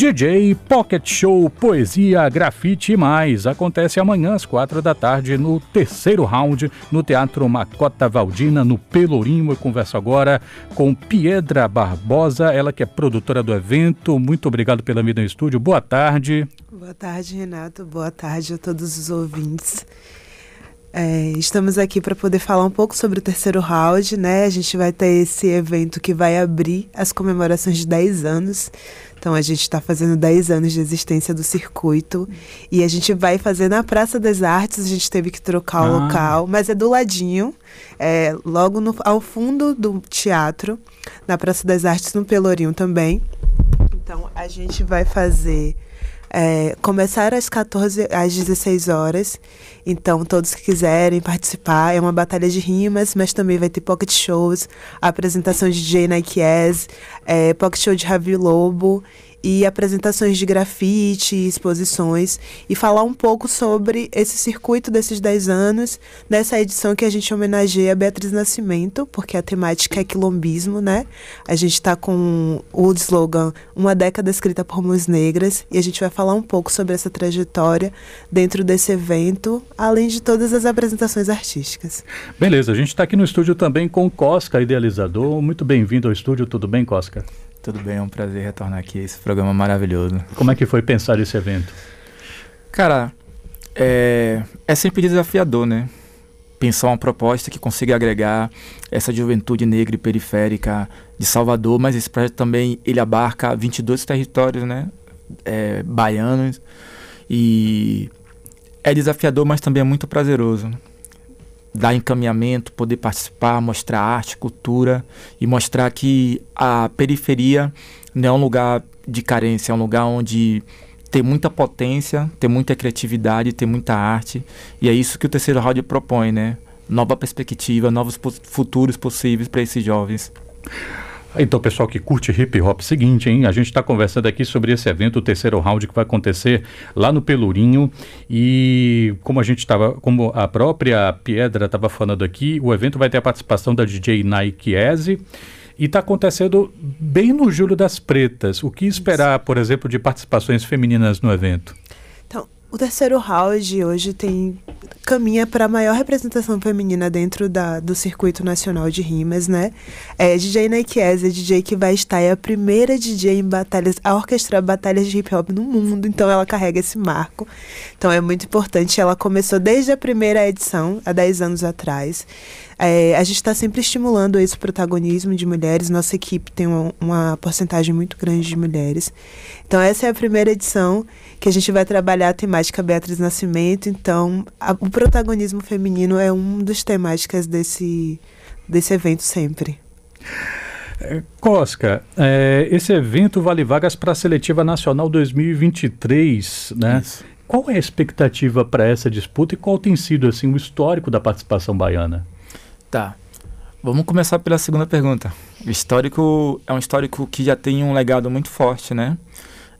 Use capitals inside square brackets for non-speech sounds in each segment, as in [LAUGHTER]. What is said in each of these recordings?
DJ Pocket Show Poesia, Grafite e mais. Acontece amanhã às quatro da tarde no terceiro round no Teatro Macota Valdina, no Pelourinho. Eu converso agora com Piedra Barbosa, ela que é produtora do evento. Muito obrigado pela vida no estúdio. Boa tarde. Boa tarde, Renato. Boa tarde a todos os ouvintes. É, estamos aqui para poder falar um pouco sobre o terceiro round, né? A gente vai ter esse evento que vai abrir as comemorações de 10 anos. Então a gente está fazendo 10 anos de existência do circuito e a gente vai fazer na Praça das Artes. A gente teve que trocar ah. o local, mas é do ladinho, é, logo no, ao fundo do teatro, na Praça das Artes, no Pelourinho também. Então a gente vai fazer é, começar às 14 às 16 horas. Então, todos que quiserem participar, é uma batalha de rimas, mas também vai ter pocket shows, apresentação de DJ Nike é, pocket show de Ravi Lobo e apresentações de grafite, exposições e falar um pouco sobre esse circuito desses 10 anos, nessa edição que a gente homenageia a Beatriz Nascimento, porque a temática é quilombismo, né? A gente está com o slogan Uma década escrita por mãos negras e a gente vai falar um pouco sobre essa trajetória dentro desse evento, além de todas as apresentações artísticas. Beleza, a gente está aqui no estúdio também com Cosca, idealizador. Muito bem-vindo ao estúdio, tudo bem, Cosca? Tudo bem, é um prazer retornar aqui a esse programa maravilhoso. Como é que foi pensar esse evento? Cara, é, é sempre desafiador, né? Pensar uma proposta que consiga agregar essa juventude negra e periférica de Salvador, mas esse projeto também ele abarca 22 territórios, né? É, baianos e é desafiador, mas também é muito prazeroso dar encaminhamento, poder participar, mostrar arte, cultura e mostrar que a periferia não é um lugar de carência, é um lugar onde tem muita potência, tem muita criatividade, tem muita arte e é isso que o terceiro round propõe, né? Nova perspectiva, novos futuros possíveis para esses jovens. Então, pessoal que curte hip hop, seguinte, hein? A gente está conversando aqui sobre esse evento, o terceiro round, que vai acontecer lá no Pelourinho. E como a gente estava, como a própria Piedra estava falando aqui, o evento vai ter a participação da DJ Nike Eze. E está acontecendo bem no Júlio das Pretas. O que esperar, por exemplo, de participações femininas no evento? O terceiro round hoje tem caminha para a maior representação feminina dentro da, do circuito nacional de rimas, né? É DJ Nike é DJ que vai estar, é a primeira DJ em batalhas, a orquestrar batalhas de hip hop no mundo, então ela carrega esse marco. Então é muito importante. Ela começou desde a primeira edição, há 10 anos atrás. É, a gente está sempre estimulando esse protagonismo de mulheres. Nossa equipe tem uma, uma porcentagem muito grande de mulheres. Então, essa é a primeira edição que a gente vai trabalhar a temática Beatriz Nascimento. Então, a, o protagonismo feminino é um dos temáticas desse, desse evento sempre. É, Cosca, é, esse evento vale vagas para a Seletiva Nacional 2023, né? Isso. Qual é a expectativa para essa disputa e qual tem sido assim o histórico da participação baiana? Tá. Vamos começar pela segunda pergunta. O histórico é um histórico que já tem um legado muito forte, né?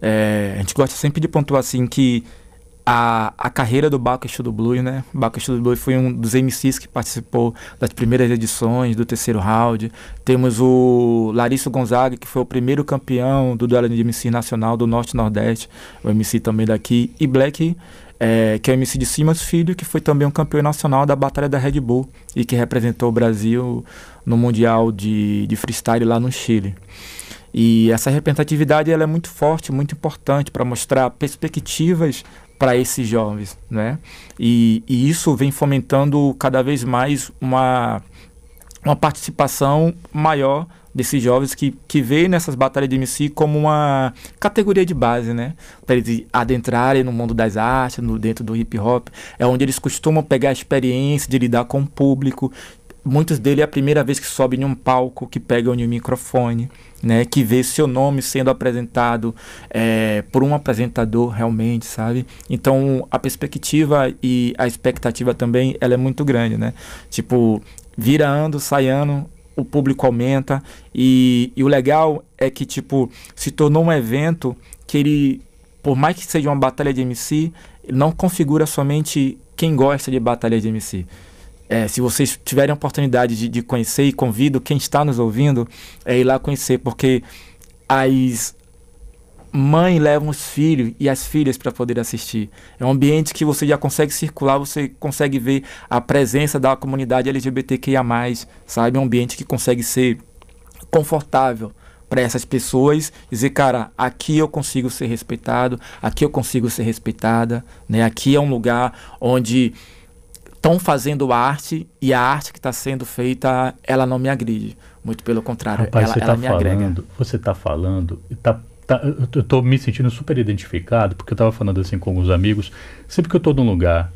É, a gente gosta sempre de pontuar assim que a, a carreira do Baco do Blues, né? Baco do Blues foi um dos MCs que participou das primeiras edições do terceiro round. Temos o Larissa Gonzaga, que foi o primeiro campeão do duelo de MC nacional do Norte Nordeste, o MC também daqui. E Black é, que é o MC de Simas Filho, que foi também um campeão nacional da Batalha da Red Bull e que representou o Brasil no Mundial de, de Freestyle lá no Chile. E essa representatividade ela é muito forte, muito importante para mostrar perspectivas para esses jovens, né? E, e, isso vem fomentando cada vez mais uma, uma participação maior desses jovens que, que veem nessas batalhas de MC como uma categoria de base, né? Para eles adentrarem no mundo das artes, no, dentro do hip hop. É onde eles costumam pegar a experiência de lidar com o público. Muitos deles é a primeira vez que sobem em um palco, que pegam em um microfone, né? Que vê seu nome sendo apresentado é, por um apresentador realmente, sabe? Então a perspectiva e a expectativa também ela é muito grande, né? Tipo, vira ano, sai ano, o público aumenta e, e o legal é que tipo se tornou um evento que ele por mais que seja uma batalha de MC não configura somente quem gosta de batalha de MC é, se vocês tiverem a oportunidade de, de, conhecer e convido quem está nos ouvindo é ir lá conhecer porque as mãe levam os filhos e as filhas para poder assistir. É um ambiente que você já consegue circular, você consegue ver a presença da comunidade LGBTQIA+, sabe? É um ambiente que consegue ser confortável para essas pessoas, dizer, cara, aqui eu consigo ser respeitado, aqui eu consigo ser respeitada, né? Aqui é um lugar onde estão fazendo arte e a arte que está sendo feita, ela não me agride. Muito pelo contrário, Rapaz, ela, você ela tá me falando, agrega. Você está falando, tá, tá, eu estou me sentindo super identificado, porque eu estava falando assim com alguns amigos, sempre que eu estou num lugar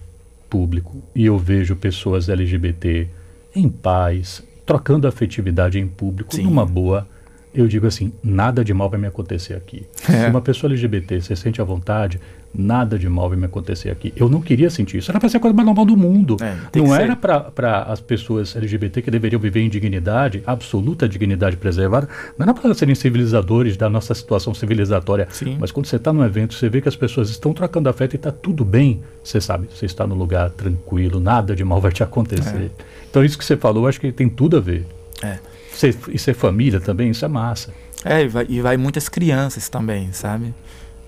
público e eu vejo pessoas LGBT em paz, trocando afetividade em público, Sim. numa boa, eu digo assim, nada de mal vai me acontecer aqui. É. Se uma pessoa LGBT se sente à vontade, nada de mal vai me acontecer aqui. Eu não queria sentir isso. Era para ser a coisa mais normal do mundo. É, não era para as pessoas LGBT que deveriam viver em dignidade, absoluta dignidade preservada, não era para serem civilizadores da nossa situação civilizatória. Sim. Mas quando você está num evento, você vê que as pessoas estão trocando afeto e está tudo bem, você sabe, você está no lugar tranquilo, nada de mal vai te acontecer. Então isso que você falou, acho que tem tudo a ver. É. Ser, e ser família também, isso é massa. É, e vai, e vai muitas crianças também, sabe?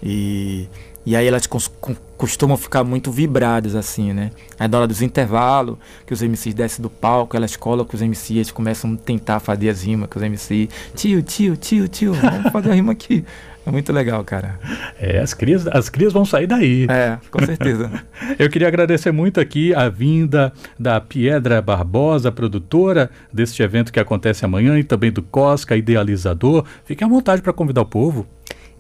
E, e aí elas costumam ficar muito vibradas, assim, né? Aí na hora dos intervalos, que os MCs descem do palco, elas colocam os MCs, começam a tentar fazer as rimas com os MCs. Tio, tio, tio, tio, vamos fazer a rima aqui. É muito legal, cara. É, as crias, as crias vão sair daí. É, com certeza. [LAUGHS] Eu queria agradecer muito aqui a vinda da Piedra Barbosa, produtora deste evento que acontece amanhã, e também do Cosca, idealizador. Fique à vontade para convidar o povo.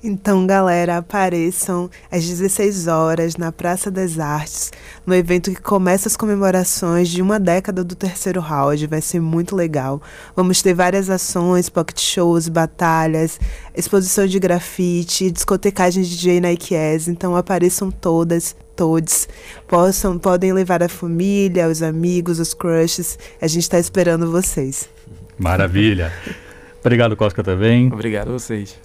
Então, galera, apareçam às 16 horas na Praça das Artes, no evento que começa as comemorações de uma década do terceiro round. Vai ser muito legal. Vamos ter várias ações, pocket shows, batalhas, exposição de grafite, discotecagem de DJ Nike Yes. Então, apareçam todas, todos. Possam, podem levar a família, os amigos, os crushes. A gente está esperando vocês. Maravilha. [LAUGHS] Obrigado, Cosca, também. Obrigado a vocês.